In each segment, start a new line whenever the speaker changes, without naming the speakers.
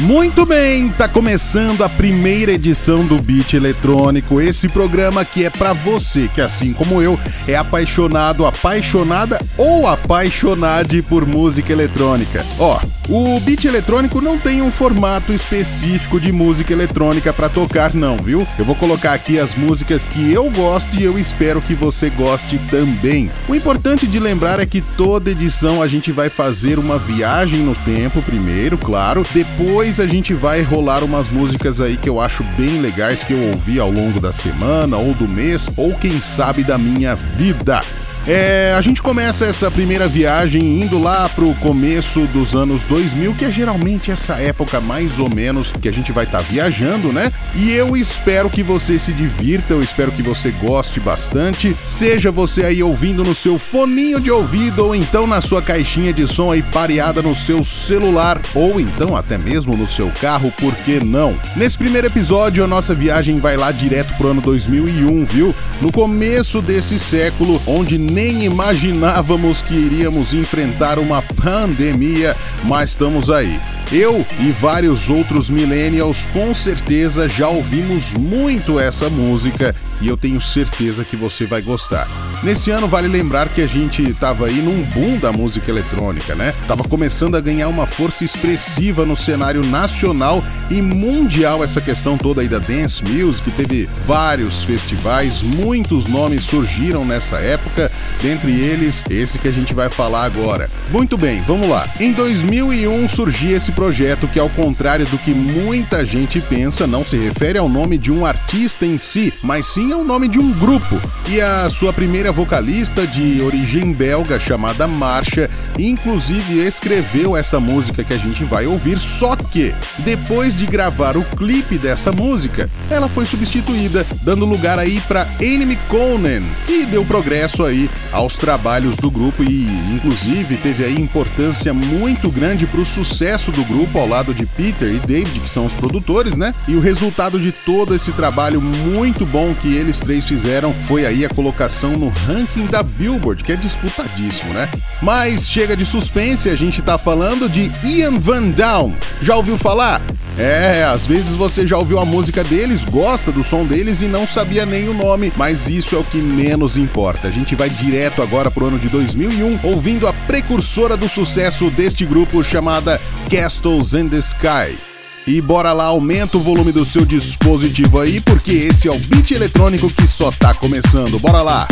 Muito bem, tá começando a primeira edição do Beat Eletrônico, esse programa que é para você que assim como eu é apaixonado, apaixonada ou apaixonade por música eletrônica. Ó, o Beat Eletrônico não tem um formato específico de música eletrônica para tocar não, viu? Eu vou colocar aqui as músicas que eu gosto e eu espero que você goste também. O importante de lembrar é que toda edição a gente vai fazer uma viagem no tempo primeiro, claro, depois depois a gente vai rolar umas músicas aí que eu acho bem legais que eu ouvi ao longo da semana ou do mês ou quem sabe da minha vida. É, a gente começa essa primeira viagem indo lá pro começo dos anos 2000, que é geralmente essa época mais ou menos que a gente vai estar tá viajando, né? E eu espero que você se divirta, eu espero que você goste bastante. Seja você aí ouvindo no seu foninho de ouvido ou então na sua caixinha de som aí pareada no seu celular ou então até mesmo no seu carro, por que não? Nesse primeiro episódio, a nossa viagem vai lá direto pro ano 2001, viu? No começo desse século, onde nem imaginávamos que iríamos enfrentar uma pandemia, mas estamos aí. Eu e vários outros millennials com certeza já ouvimos muito essa música e eu tenho certeza que você vai gostar. Nesse ano vale lembrar que a gente estava aí num boom da música eletrônica, né? Tava começando a ganhar uma força expressiva no cenário nacional e mundial essa questão toda aí da dance music, teve vários festivais, muitos nomes surgiram nessa época, dentre eles esse que a gente vai falar agora. Muito bem, vamos lá. Em 2001 surgia esse projeto que, ao contrário do que muita gente pensa, não se refere ao nome de um artista em si, mas sim ao nome de um grupo. E a sua primeira vocalista, de origem belga, chamada Marcha, inclusive escreveu essa música que a gente vai ouvir. Só que, depois de gravar o clipe dessa música, ela foi substituída, dando lugar aí para Amy Conan, que deu progresso aí aos trabalhos do grupo e, inclusive, teve aí importância muito grande para o sucesso do grupo ao lado de Peter e David, que são os produtores, né? E o resultado de todo esse trabalho muito bom que eles três fizeram foi aí a colocação no ranking da Billboard, que é disputadíssimo, né? Mas chega de suspense, a gente tá falando de Ian Van Down. Já ouviu falar? É, às vezes você já ouviu a música deles, gosta do som deles e não sabia nem o nome, mas isso é o que menos importa. A gente vai direto agora pro ano de 2001, ouvindo a precursora do sucesso deste grupo chamada Castles in the Sky. E bora lá, aumenta o volume do seu dispositivo aí, porque esse é o beat eletrônico que só tá começando. Bora lá!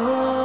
Oh.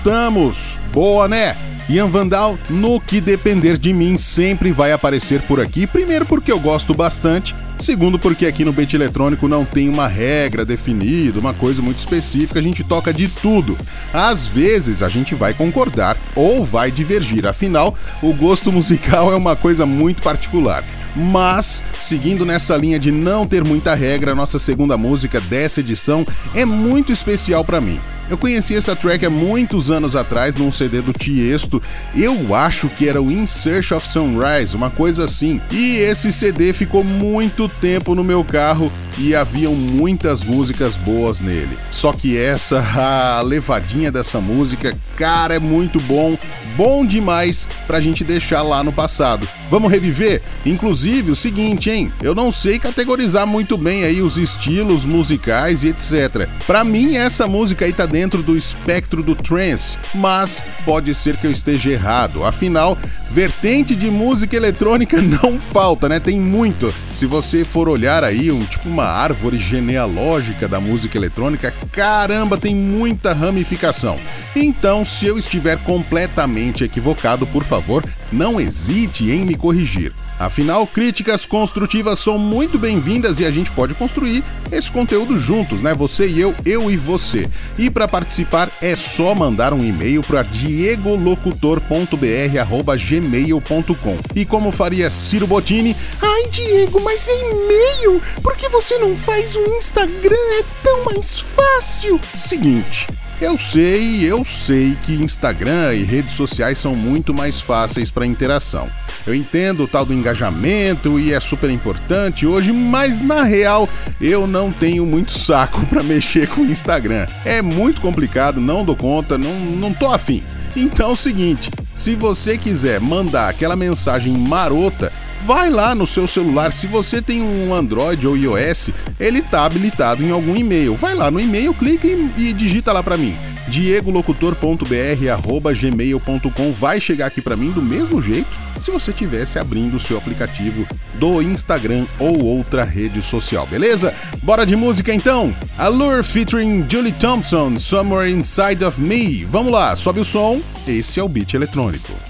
Voltamos. Boa, né? Ian Vandal, no que depender de mim, sempre vai aparecer por aqui. Primeiro, porque eu gosto bastante. Segundo, porque aqui no Beat Eletrônico não tem uma regra definida, uma coisa muito específica, a gente toca de tudo. Às vezes a gente vai concordar ou vai divergir, afinal, o gosto musical é uma coisa muito particular. Mas, seguindo nessa linha de não ter muita regra, nossa segunda música dessa edição é muito especial para mim. Eu conheci essa track há muitos anos atrás num CD do Tiesto. Eu acho que era o In Search of Sunrise, uma coisa assim. E esse CD ficou muito tempo no meu carro e haviam muitas músicas boas nele. Só que essa, a levadinha dessa música, cara, é muito bom, bom demais pra gente deixar lá no passado. Vamos reviver? Inclusive o seguinte, hein? Eu não sei categorizar muito bem aí os estilos musicais e etc. Para mim essa música aí tá dentro do espectro do trance, mas pode ser que eu esteja errado. Afinal, vertente de música eletrônica não falta, né? Tem muito. Se você for olhar aí um tipo uma árvore genealógica da música eletrônica, caramba, tem muita ramificação. Então, se eu estiver completamente equivocado, por favor, não hesite em me corrigir. Afinal, críticas construtivas são muito bem-vindas e a gente pode construir esse conteúdo juntos, né? Você e eu, eu e você. E para participar é só mandar um e-mail para diegolocutor.br@gmail.com. E como faria Ciro Bottini? Ai, Diego, mas é e-mail. Por que você não faz o Instagram? É tão mais fácil. Seguinte, eu sei, eu sei que Instagram e redes sociais são muito mais fáceis para interação. Eu entendo o tal do engajamento e é super importante hoje, mas na real eu não tenho muito saco para mexer com o Instagram. É muito complicado, não dou conta, não, não tô afim. Então é o seguinte, se você quiser mandar aquela mensagem marota, vai lá no seu celular. Se você tem um Android ou iOS, ele está habilitado em algum e-mail. Vai lá no e-mail, clica e, e digita lá para mim. diegolocutor.br@gmail.com vai chegar aqui para mim do mesmo jeito se você tivesse abrindo o seu aplicativo do Instagram ou outra rede social, beleza? Bora de música então. Allure featuring Julie Thompson, Somewhere Inside of Me. Vamos lá, sobe o som. Esse é o beat eletrônico.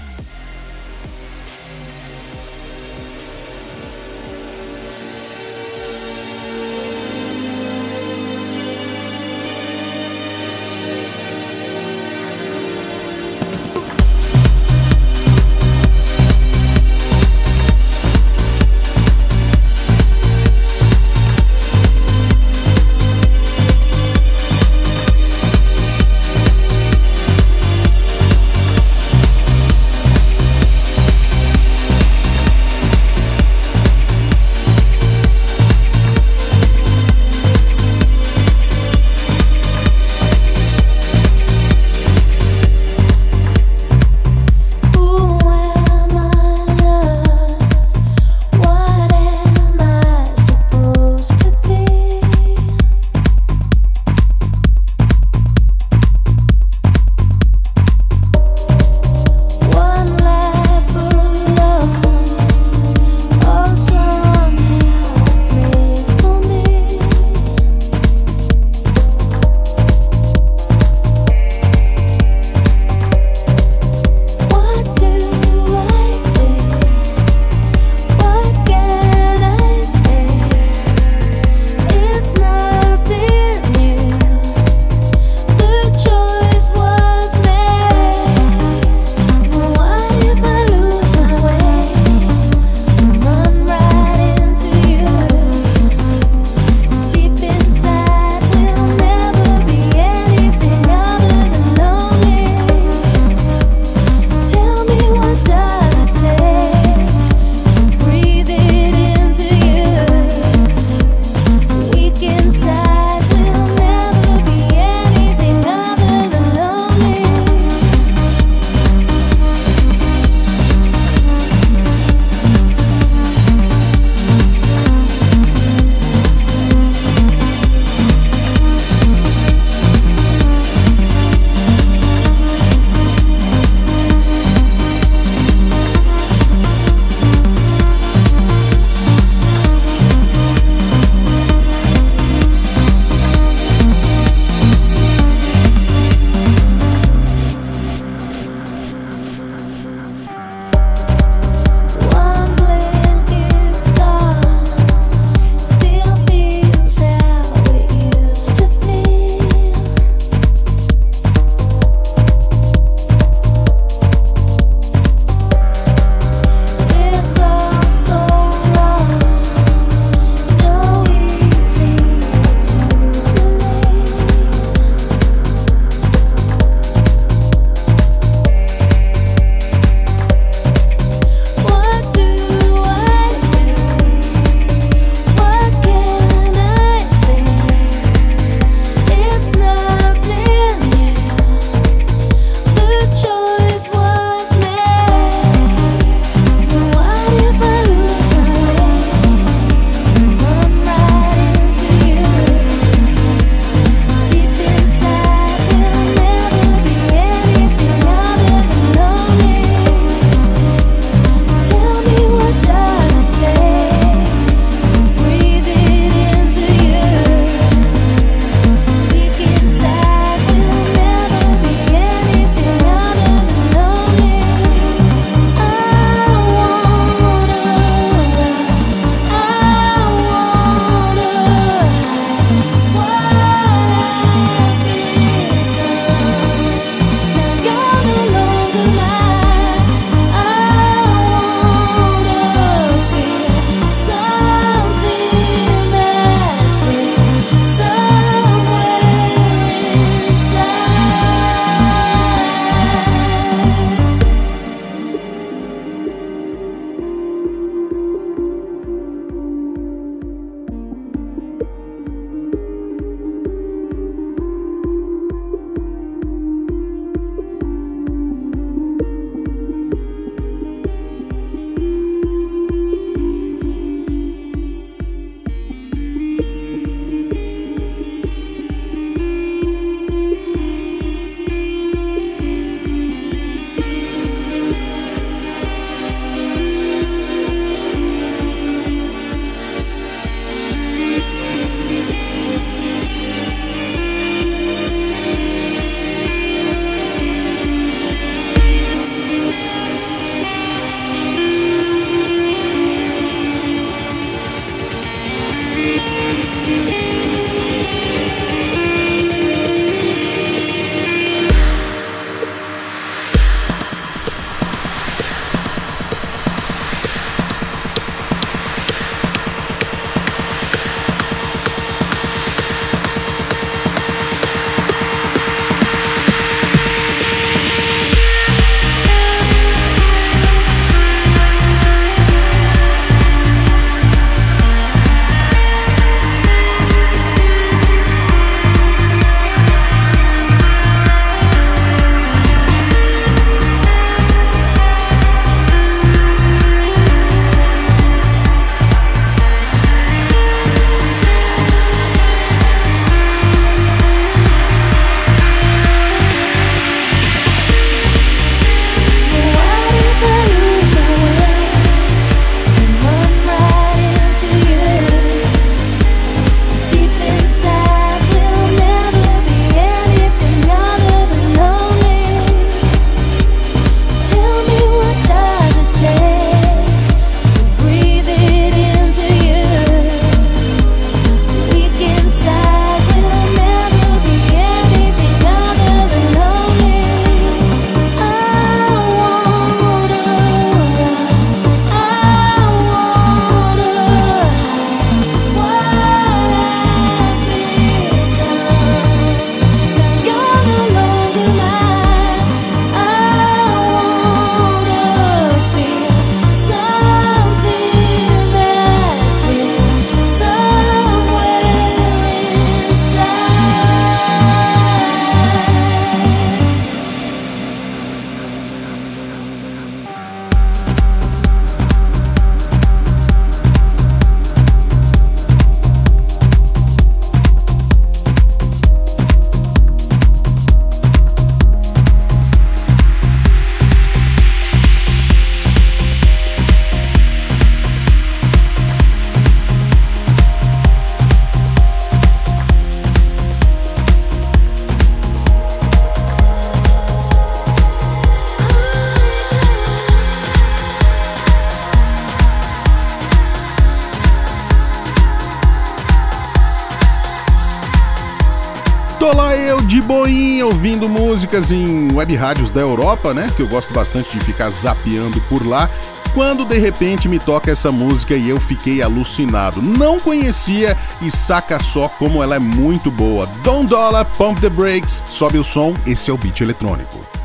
De boinha ouvindo músicas em web rádios da Europa, né? Que eu gosto bastante de ficar zapeando por lá. Quando de repente me toca essa música e eu fiquei alucinado. Não conhecia e saca só como ela é muito boa. Don Dollar, Pump the Brakes, sobe o som, esse é o beat eletrônico.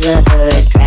deserve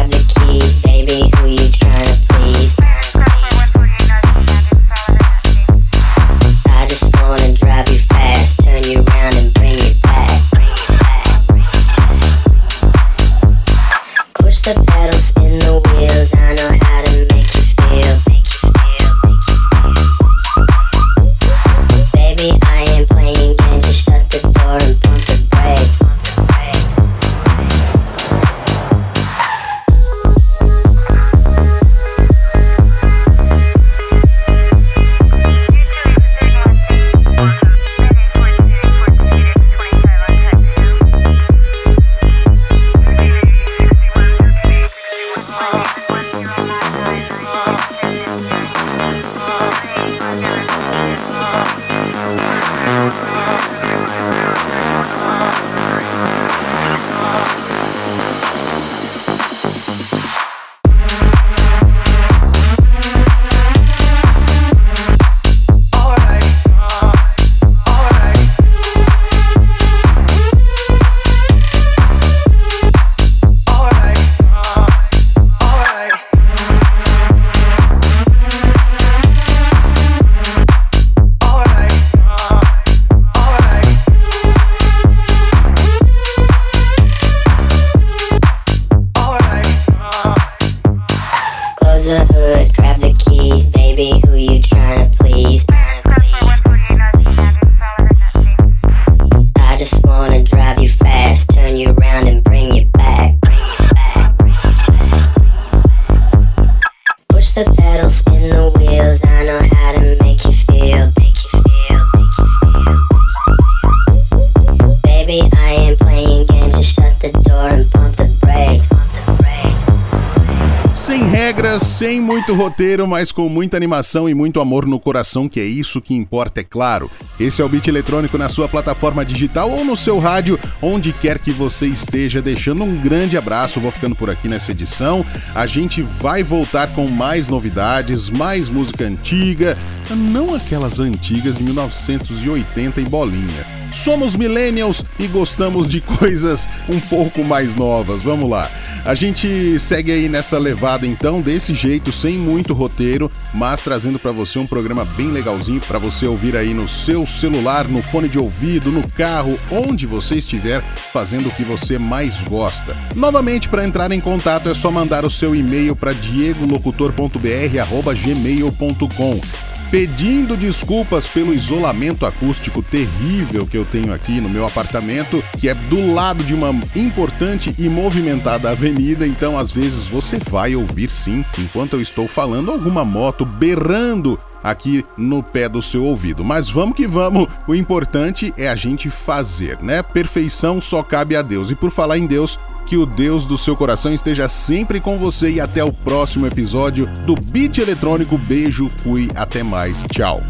sem muito roteiro, mas com muita animação e muito amor no coração, que é isso que importa, é claro. Esse é o Beat Eletrônico na sua plataforma digital ou no seu rádio, onde quer que você esteja. Deixando um grande abraço, vou ficando por aqui nessa edição. A gente vai voltar com mais novidades, mais música antiga, não aquelas antigas de 1980 em bolinha. Somos millennials e gostamos de coisas um pouco mais novas. Vamos lá. A gente segue aí nessa levada então, desse jeito, sem muito roteiro, mas trazendo para você um programa bem legalzinho para você ouvir aí no seu celular, no fone de ouvido, no carro, onde você estiver fazendo o que você mais gosta. Novamente, para entrar em contato é só mandar o seu e-mail para diegolocutor.br@gmail.com pedindo desculpas pelo isolamento acústico terrível que eu tenho aqui no meu apartamento, que é do lado de uma importante e movimentada avenida, então às vezes você vai ouvir sim, enquanto eu estou falando, alguma moto berrando aqui no pé do seu ouvido. Mas vamos que vamos, o importante é a gente fazer, né? Perfeição só cabe a Deus. E por falar em Deus, que o Deus do seu coração esteja sempre com você e até o próximo episódio do Beat Eletrônico. Beijo, fui, até mais, tchau.